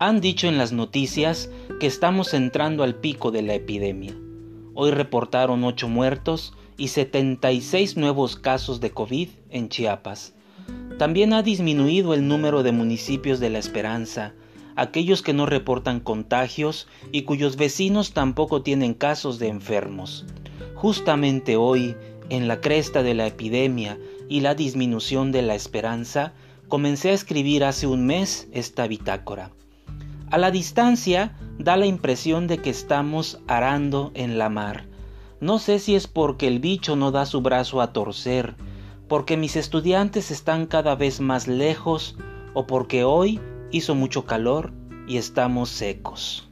Han dicho en las noticias que estamos entrando al pico de la epidemia. Hoy reportaron 8 muertos y 76 nuevos casos de COVID en Chiapas. También ha disminuido el número de municipios de La Esperanza, aquellos que no reportan contagios y cuyos vecinos tampoco tienen casos de enfermos. Justamente hoy, en la cresta de la epidemia y la disminución de la esperanza, comencé a escribir hace un mes esta bitácora. A la distancia da la impresión de que estamos arando en la mar. No sé si es porque el bicho no da su brazo a torcer, porque mis estudiantes están cada vez más lejos o porque hoy hizo mucho calor y estamos secos.